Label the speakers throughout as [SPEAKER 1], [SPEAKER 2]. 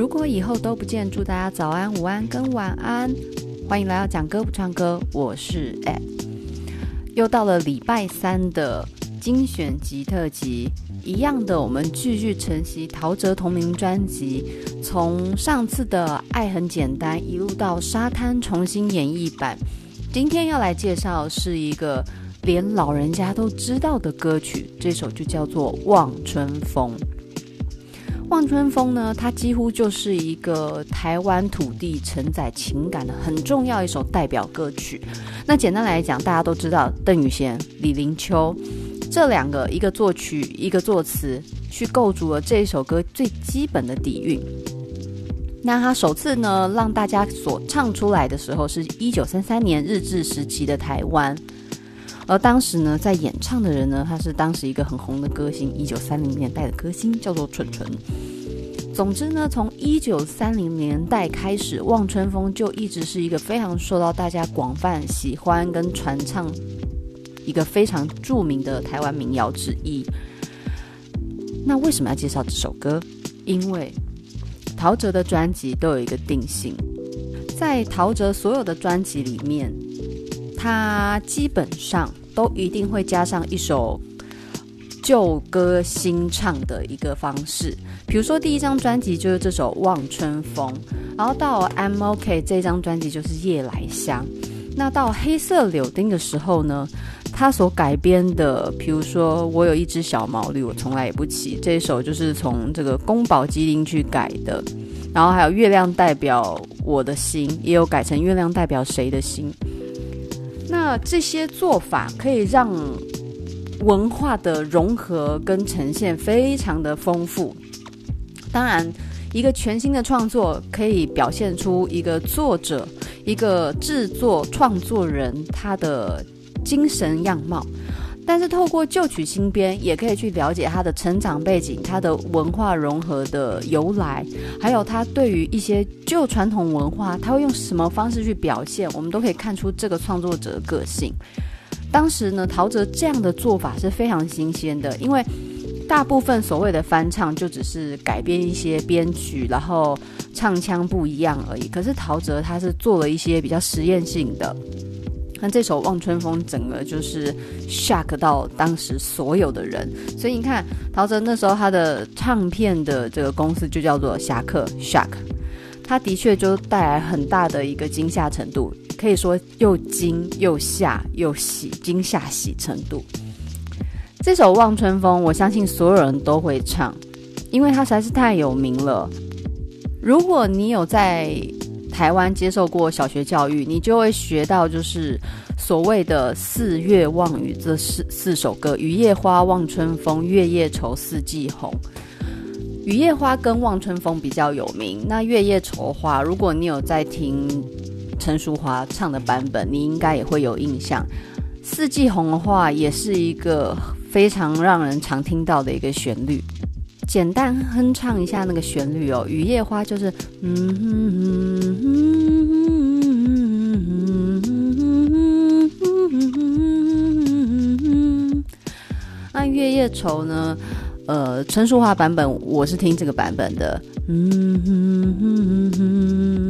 [SPEAKER 1] 如果以后都不见，祝大家早安、午安跟晚安。欢迎来到讲歌不唱歌，我是 Ed。又到了礼拜三的精选集特辑，一样的，我们继续承袭陶喆同名专辑，从上次的《爱很简单》一路到《沙滩》重新演绎版。今天要来介绍是一个连老人家都知道的歌曲，这首就叫做《望春风》。《望春风》呢，它几乎就是一个台湾土地承载情感的很重要一首代表歌曲。那简单来讲，大家都知道邓雨贤、李林秋这两个，一个作曲，一个作词，去构筑了这一首歌最基本的底蕴。那他首次呢，让大家所唱出来的时候，是一九三三年日治时期的台湾。而当时呢，在演唱的人呢，他是当时一个很红的歌星，一九三零年代的歌星，叫做纯纯。总之呢，从一九三零年代开始，《望春风》就一直是一个非常受到大家广泛喜欢跟传唱，一个非常著名的台湾民谣之一。那为什么要介绍这首歌？因为陶喆的专辑都有一个定性，在陶喆所有的专辑里面，他基本上。都一定会加上一首旧歌新唱的一个方式，比如说第一张专辑就是这首《望春风》，然后到 I'm OK 这张专辑就是《夜来香》，那到黑色柳丁的时候呢，他所改编的，比如说我有一只小毛驴，我从来也不骑，这一首就是从这个宫保鸡丁去改的，然后还有月亮代表我的心，也有改成月亮代表谁的心。那这些做法可以让文化的融合跟呈现非常的丰富。当然，一个全新的创作可以表现出一个作者、一个制作创作人他的精神样貌。但是透过旧曲新编，也可以去了解他的成长背景、他的文化融合的由来，还有他对于一些旧传统文化，他会用什么方式去表现，我们都可以看出这个创作者的个性。当时呢，陶喆这样的做法是非常新鲜的，因为大部分所谓的翻唱就只是改编一些编曲，然后唱腔不一样而已。可是陶喆他是做了一些比较实验性的。那这首《望春风》整个就是 shock 到当时所有的人，所以你看陶喆那时候他的唱片的这个公司就叫做侠客 Shock，他的确就带来很大的一个惊吓程度，可以说又惊又吓又喜，惊吓喜程度。这首《望春风》，我相信所有人都会唱，因为它实在是太有名了。如果你有在台湾接受过小学教育，你就会学到，就是所谓的“四月望雨”这四四首歌：雨夜花、望春风、月夜愁、四季红。雨夜花跟望春风比较有名。那月夜愁花，如果你有在听陈淑华唱的版本，你应该也会有印象。四季红的话，也是一个非常让人常听到的一个旋律。简单哼唱一下那个旋律哦，雨夜花就是嗯哼哼哼哼哼，那月夜愁呢？呃，陈淑樺版本我是听这个版本的，嗯哼哼哼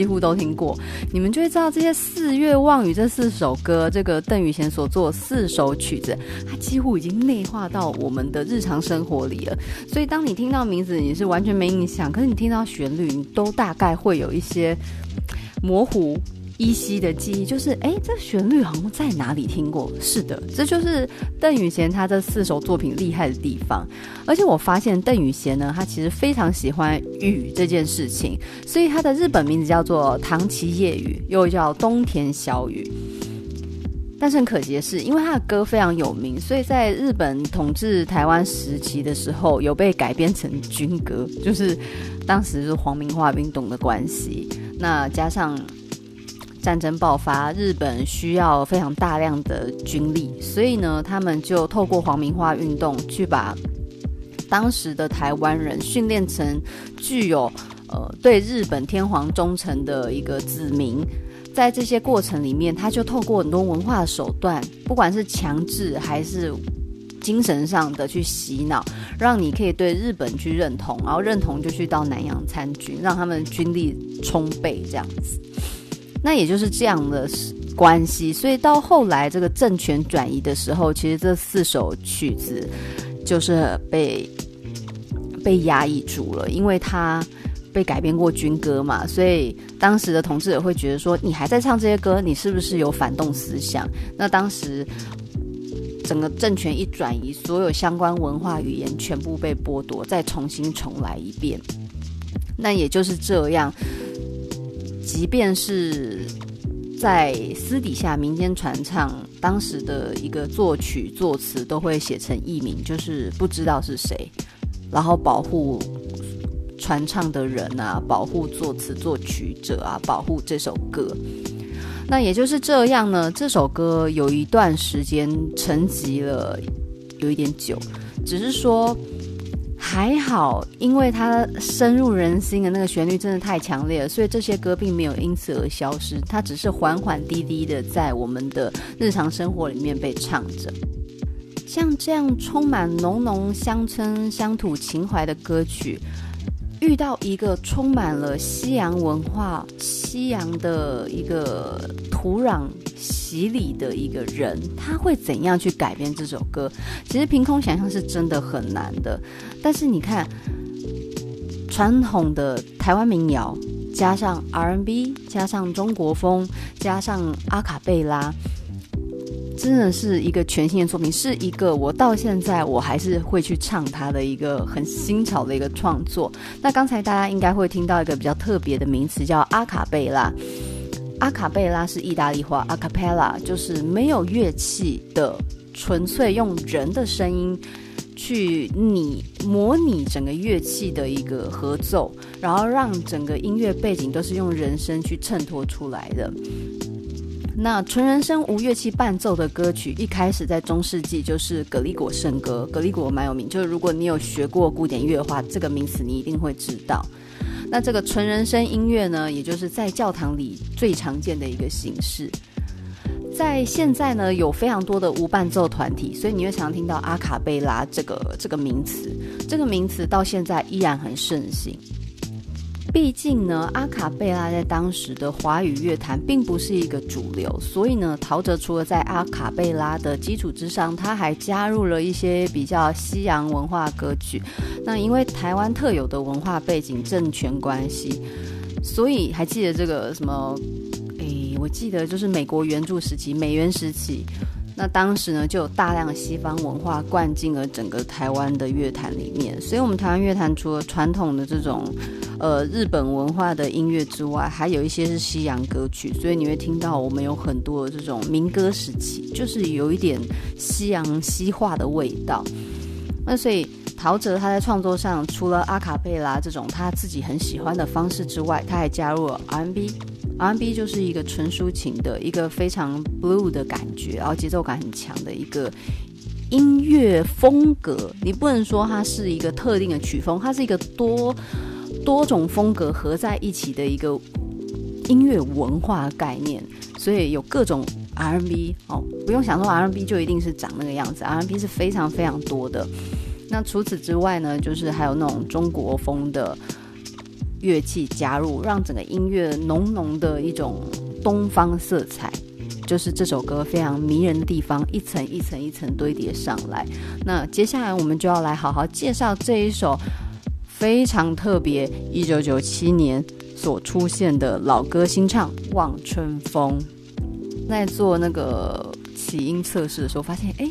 [SPEAKER 1] 几乎都听过？你们就会知道这些《四月望雨》这四首歌，这个邓雨贤所作四首曲子，它几乎已经内化到我们的日常生活里了。所以，当你听到名字，你是完全没印象；可是你听到旋律，你都大概会有一些模糊，依稀的记忆，就是哎，这旋律好像在哪里听过？是的，这就是邓雨贤他这四首作品厉害的地方。而且我发现邓雨贤呢，他其实非常喜欢雨这件事情，所以他的日本名字叫做唐崎夜雨，又叫东田小雨。但是很可惜的是，因为他的歌非常有名，所以在日本统治台湾时期的时候，有被改编成军歌，就是当时是皇民化运动的关系。那加上战争爆发，日本需要非常大量的军力，所以呢，他们就透过皇民化运动去把当时的台湾人训练成具有呃对日本天皇忠诚的一个子民。在这些过程里面，他就透过很多文化手段，不管是强制还是精神上的去洗脑，让你可以对日本去认同，然后认同就去到南洋参军，让他们军力充沛这样子。那也就是这样的关系，所以到后来这个政权转移的时候，其实这四首曲子就是被被压抑住了，因为他。被改编过军歌嘛，所以当时的统治者会觉得说，你还在唱这些歌，你是不是有反动思想？那当时整个政权一转移，所有相关文化语言全部被剥夺，再重新重来一遍。那也就是这样，即便是在私底下民间传唱，当时的一个作曲作词都会写成艺名，就是不知道是谁，然后保护。传唱的人啊，保护作词作曲者啊，保护这首歌。那也就是这样呢，这首歌有一段时间沉寂了，有一点久。只是说还好，因为它深入人心的那个旋律真的太强烈了，所以这些歌并没有因此而消失。它只是缓缓低低的在我们的日常生活里面被唱着。像这样充满浓浓乡村乡土情怀的歌曲。遇到一个充满了西洋文化、西洋的一个土壤洗礼的一个人，他会怎样去改编这首歌？其实凭空想象是真的很难的。但是你看，传统的台湾民谣，加上 R&B，加上中国风，加上阿卡贝拉。真的是一个全新的作品，是一个我到现在我还是会去唱它的一个很新潮的一个创作。那刚才大家应该会听到一个比较特别的名词，叫阿卡贝拉。阿卡贝拉是意大利话，阿卡贝拉就是没有乐器的，纯粹用人的声音去拟模拟整个乐器的一个合奏，然后让整个音乐背景都是用人声去衬托出来的。那纯人声无乐器伴奏的歌曲，一开始在中世纪就是葛利果圣歌。葛利果蛮有名，就是如果你有学过古典乐的话，这个名词你一定会知道。那这个纯人声音乐呢，也就是在教堂里最常见的一个形式。在现在呢，有非常多的无伴奏团体，所以你会常听到阿卡贝拉这个这个名词。这个名词到现在依然很盛行。毕竟呢，阿卡贝拉在当时的华语乐坛并不是一个主流，所以呢，陶喆除了在阿卡贝拉的基础之上，他还加入了一些比较西洋文化歌曲。那因为台湾特有的文化背景、政权关系，所以还记得这个什么？诶，我记得就是美国援助时期、美元时期。那当时呢，就有大量西方文化灌进了整个台湾的乐坛里面，所以我们台湾乐坛除了传统的这种，呃，日本文化的音乐之外，还有一些是西洋歌曲，所以你会听到我们有很多的这种民歌时期，就是有一点西洋西化的味道。那所以陶喆他在创作上，除了阿卡贝拉这种他自己很喜欢的方式之外，他还加入了 R&B。R&B 就是一个纯抒情的一个非常 blue 的感觉，然后节奏感很强的一个音乐风格。你不能说它是一个特定的曲风，它是一个多多种风格合在一起的一个音乐文化概念。所以有各种 R&B 哦，不用想说 R&B 就一定是长那个样子，R&B 是非常非常多的。那除此之外呢，就是还有那种中国风的。乐器加入，让整个音乐浓浓的一种东方色彩，就是这首歌非常迷人的地方，一层一层一层堆叠上来。那接下来我们就要来好好介绍这一首非常特别，一九九七年所出现的老歌新唱《望春风》。在做那个起音测试的时候，发现哎。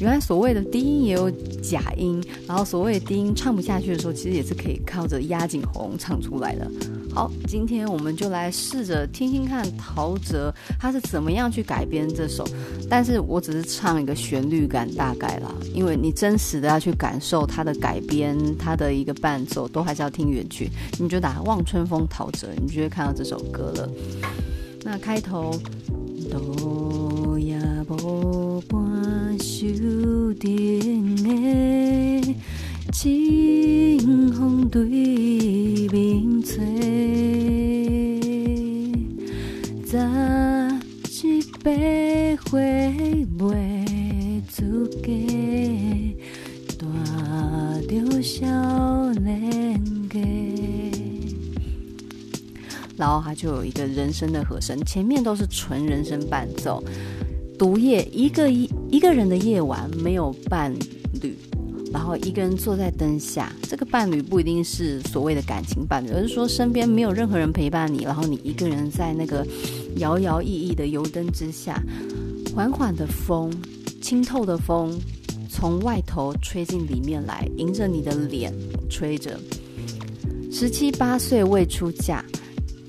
[SPEAKER 1] 原来所谓的低音也有假音，然后所谓的低音唱不下去的时候，其实也是可以靠着压紧喉唱出来的。好，今天我们就来试着听听看陶喆他是怎么样去改编这首，但是我只是唱一个旋律感大概啦，因为你真实的要去感受他的改编，他的一个伴奏都还是要听原曲。你就打《望春风》陶喆，你就会看到这首歌了。那开头都也无半袖顶的清风对面吹，早一百回袂出嫁，带着少年家。然后它就有一个人声的和声，前面都是纯人声伴奏。独夜，一个一一个人的夜晚，没有伴侣，然后一个人坐在灯下。这个伴侣不一定是所谓的感情伴侣，而是说身边没有任何人陪伴你，然后你一个人在那个摇摇曳曳的油灯之下，缓缓的风，清透的风从外头吹进里面来，迎着你的脸吹着。十七八岁未出嫁。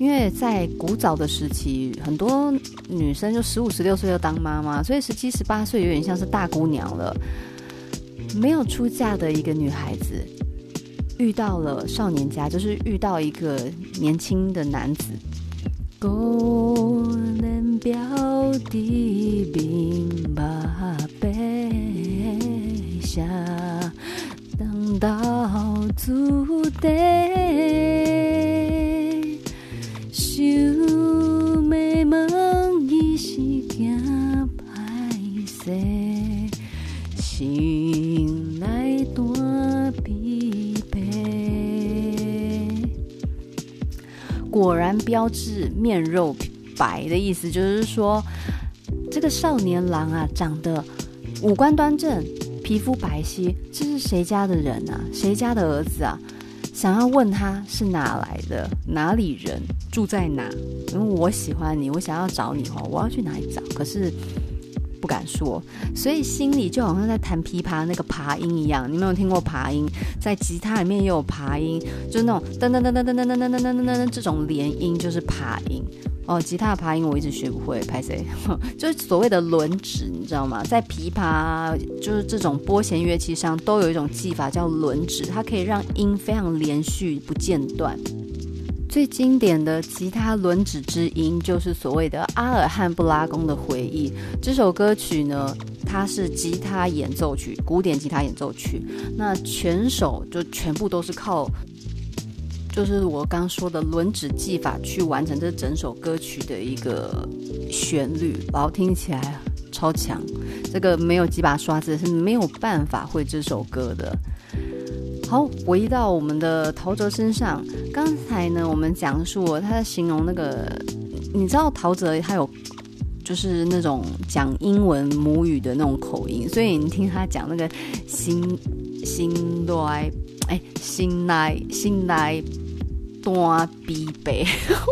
[SPEAKER 1] 因为在古早的时期，很多女生就十五、十六岁就当妈妈，所以十七、十八岁有点像是大姑娘了。没有出嫁的一个女孩子，遇到了少年家，就是遇到一个年轻的男子。孤人标的明马背下，等到注定。果然标致面肉白的意思，就是？说这个少年郎啊，长得五官端正，皮肤白皙，这是谁家的人啊？谁家的儿子啊？想要问他是？哪来的，哪里人，住在哪？因为我喜欢你，我想要找你哦，我要去哪里找？可是不敢说，所以心里就好像在弹琵琶那个琶音一样。你没有听过琶音？在吉他里面也有琶音，就是那种噔噔噔噔噔噔噔噔噔噔噔噔这种连音，就是琶音。哦，吉他的琶音我一直学不会，拍谁？就是所谓的轮指，你知道吗？在琵琶就是这种拨弦乐器上，都有一种技法叫轮指，它可以让音非常连续不间断。最经典的吉他轮指之音，就是所谓的《阿尔汉布拉宫的回忆》这首歌曲呢，它是吉他演奏曲，古典吉他演奏曲。那全首就全部都是靠。就是我刚说的轮指技法去完成这整首歌曲的一个旋律，然后听起来超强。这个没有几把刷子是没有办法会这首歌的。好，回到我们的陶喆身上，刚才呢我们讲述他在形容那个，你知道陶喆他有就是那种讲英文母语的那种口音，所以你听他讲那个心心来哎心来心来。多逼北，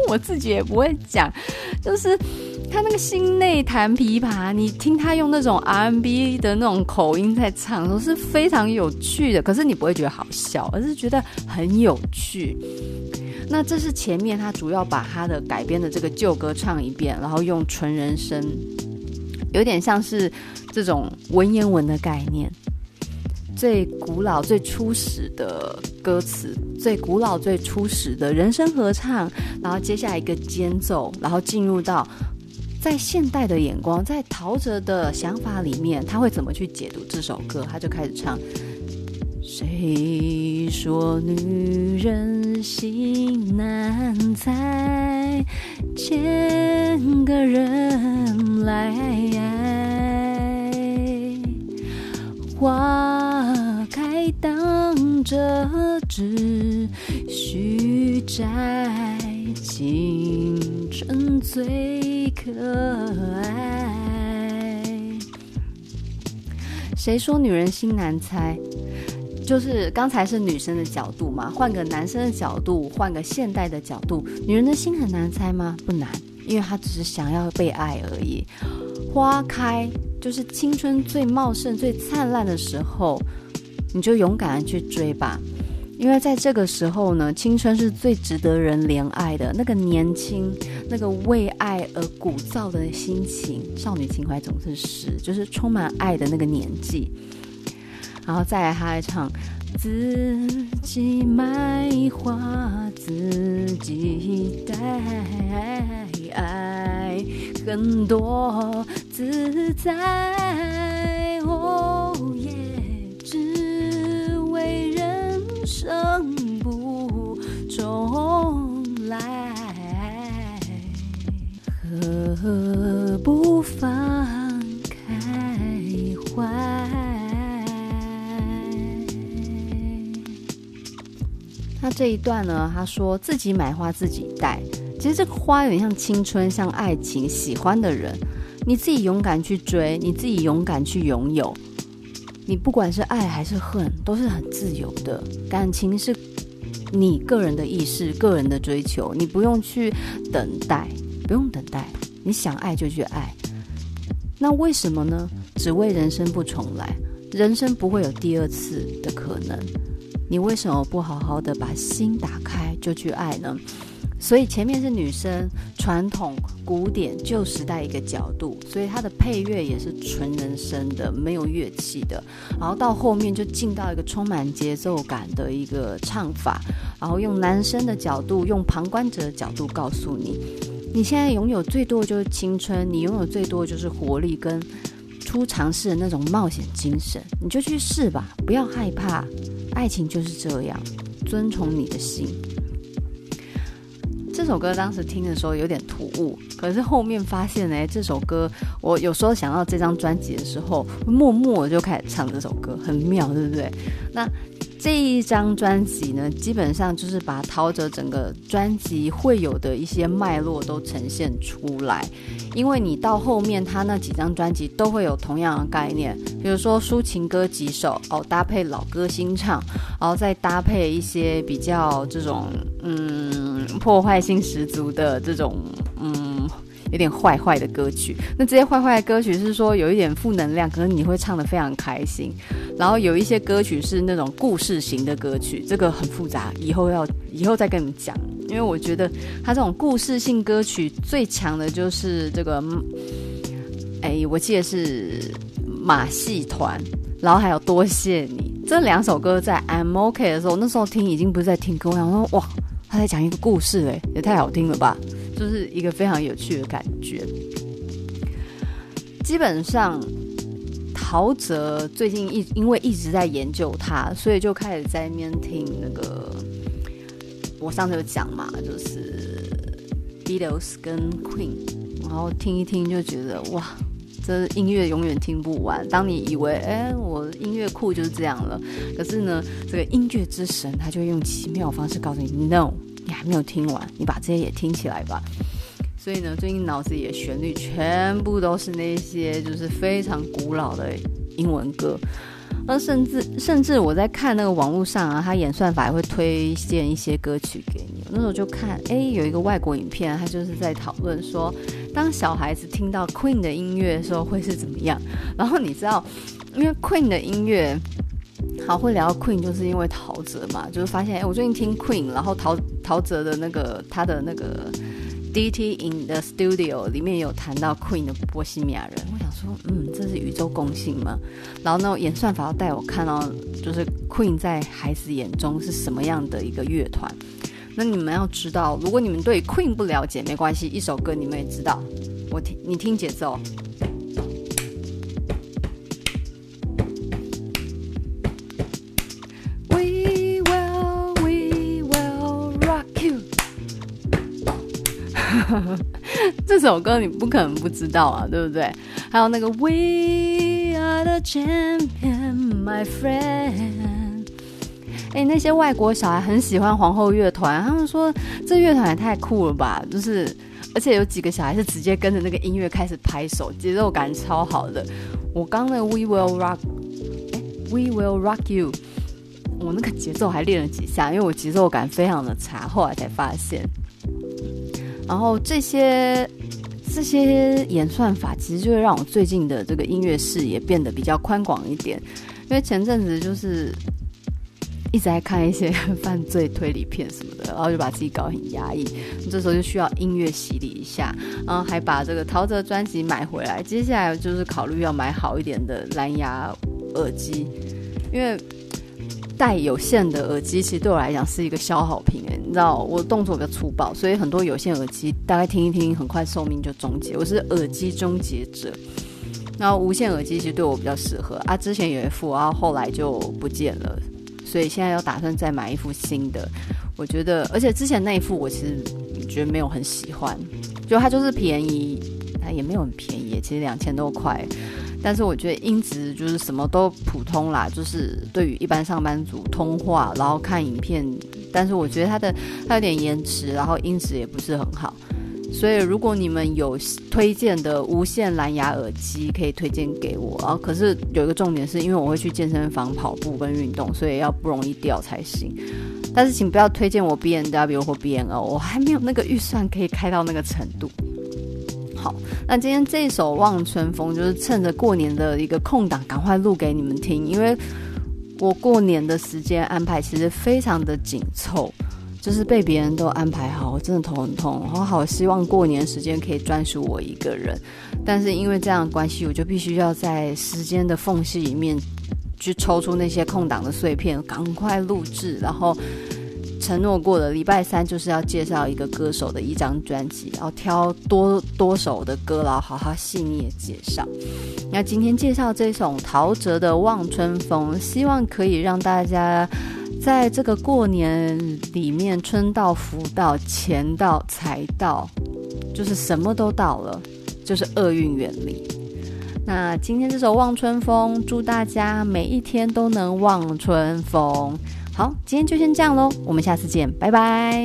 [SPEAKER 1] 我自己也不会讲，就是他那个心内弹琵琶，你听他用那种 R&B 的那种口音在唱都是非常有趣的，可是你不会觉得好笑，而是觉得很有趣。那这是前面他主要把他的改编的这个旧歌唱一遍，然后用纯人声，有点像是这种文言文的概念。最古老、最初始的歌词，最古老、最初始的人声合唱，然后接下来一个间奏，然后进入到在现代的眼光，在陶喆的想法里面，他会怎么去解读这首歌？他就开始唱：谁说女人心难猜，千个人来爱，花开。当折只须摘，青春最可爱。谁说女人心难猜？就是刚才是女生的角度嘛，换个男生的角度，换个现代的角度，女人的心很难猜吗？不难，因为她只是想要被爱而已。花开就是青春最茂盛、最灿烂的时候，你就勇敢的去追吧。因为在这个时候呢，青春是最值得人怜爱的。那个年轻，那个为爱而鼓噪的心情，少女情怀总是诗，就是充满爱的那个年纪。然后再来，他来唱：自己买花，自己带爱，很多自在。生不重来，何不放开怀？那？这一段呢，他说自己买花自己戴，其实这个花有点像青春，像爱情，喜欢的人，你自己勇敢去追，你自己勇敢去拥有，你不管是爱还是恨，都是很自由的。感情是你个人的意识、个人的追求，你不用去等待，不用等待，你想爱就去爱。那为什么呢？只为人生不重来，人生不会有第二次的可能。你为什么不好好的把心打开就去爱呢？所以前面是女生传统古典旧时代一个角度，所以它的配乐也是纯人声的，没有乐器的。然后到后面就进到一个充满节奏感的一个唱法，然后用男生的角度，用旁观者的角度告诉你，你现在拥有最多就是青春，你拥有最多就是活力跟初尝试的那种冒险精神，你就去试吧，不要害怕。爱情就是这样，遵从你的心。这首歌当时听的时候有点突兀，可是后面发现呢，这首歌我有时候想到这张专辑的时候，默默就开始唱这首歌，很妙，对不对？那。这一张专辑呢，基本上就是把陶喆整个专辑会有的一些脉络都呈现出来。因为你到后面，他那几张专辑都会有同样的概念，比如说抒情歌几首哦，搭配老歌新唱，然后再搭配一些比较这种嗯破坏性十足的这种。有点坏坏的歌曲，那这些坏坏的歌曲是说有一点负能量，可是你会唱得非常开心。然后有一些歌曲是那种故事型的歌曲，这个很复杂，以后要以后再跟你们讲。因为我觉得他这种故事性歌曲最强的就是这个，哎，我记得是马戏团，然后还有多谢你这两首歌，在 I'm OK 的时候，那时候听已经不是在听歌，我想说哇，他在讲一个故事，哎，也太好听了吧。就是一个非常有趣的感觉。基本上，陶喆最近一因为一直在研究他，所以就开始在那边听那个。我上次有讲嘛，就是 Beatles 跟 Queen，然后听一听就觉得哇，这音乐永远听不完。当你以为哎，我音乐库就是这样了，可是呢，这个音乐之神他就用奇妙方式告诉你 No。你还没有听完，你把这些也听起来吧。所以呢，最近脑子里的旋律全部都是那些就是非常古老的英文歌。而甚至甚至我在看那个网络上啊，他演算法也会推荐一些歌曲给你。那时候就看，哎，有一个外国影片，他就是在讨论说，当小孩子听到 Queen 的音乐的时候会是怎么样。然后你知道，因为 Queen 的音乐。好，会聊 Queen 就是因为陶喆嘛，就是发现哎，我最近听 Queen，然后陶陶喆的那个他的那个 DT in the Studio 里面有谈到 Queen 的波西米亚人，我想说，嗯，这是宇宙共性吗。然后呢，演算法要带我看到，就是 Queen 在孩子眼中是什么样的一个乐团。那你们要知道，如果你们对 Queen 不了解，没关系，一首歌你们也知道。我听，你听节奏。首歌你不可能不知道啊，对不对？还有那个 We are the champion, my friend。哎，那些外国小孩很喜欢皇后乐团，他们说这乐团也太酷了吧！就是，而且有几个小孩是直接跟着那个音乐开始拍手，节奏感超好的。我刚那个 We will rock，哎，We will rock you。我那个节奏还练了几下，因为我节奏感非常的差，后来才发现。然后这些这些演算法，其实就会让我最近的这个音乐视野变得比较宽广一点，因为前阵子就是。一直在看一些犯罪推理片什么的，然后就把自己搞很压抑。这时候就需要音乐洗礼一下，然后还把这个陶喆专辑买回来。接下来就是考虑要买好一点的蓝牙耳机，因为带有线的耳机其实对我来讲是一个消耗品。哎，你知道我动作比较粗暴，所以很多有线耳机大概听一听，很快寿命就终结。我是耳机终结者。然后无线耳机其实对我比较适合啊，之前有一副，然后后来就不见了。所以现在要打算再买一副新的，我觉得，而且之前那一副我其实觉得没有很喜欢，就它就是便宜，它也没有很便宜，其实两千多块，但是我觉得音质就是什么都普通啦，就是对于一般上班族通话然后看影片，但是我觉得它的它有点延迟，然后音质也不是很好。所以，如果你们有推荐的无线蓝牙耳机，可以推荐给我啊。可是有一个重点是，因为我会去健身房跑步跟运动，所以要不容易掉才行。但是，请不要推荐我 B N W 或 B N O，我还没有那个预算可以开到那个程度。好，那今天这首《望春风》就是趁着过年的一个空档，赶快录给你们听，因为我过年的时间安排其实非常的紧凑。就是被别人都安排好，我真的头很痛。我好希望过年时间可以专属我一个人，但是因为这样的关系，我就必须要在时间的缝隙里面去抽出那些空档的碎片，赶快录制。然后承诺过的，礼拜三就是要介绍一个歌手的一张专辑，然后挑多多首的歌，然后好好细腻的介绍。那今天介绍这首陶喆的《望春风》，希望可以让大家。在这个过年里面，春到福到钱到财到，就是什么都到了，就是厄运远离。那今天这首《望春风》，祝大家每一天都能望春风。好，今天就先这样喽，我们下次见，拜拜。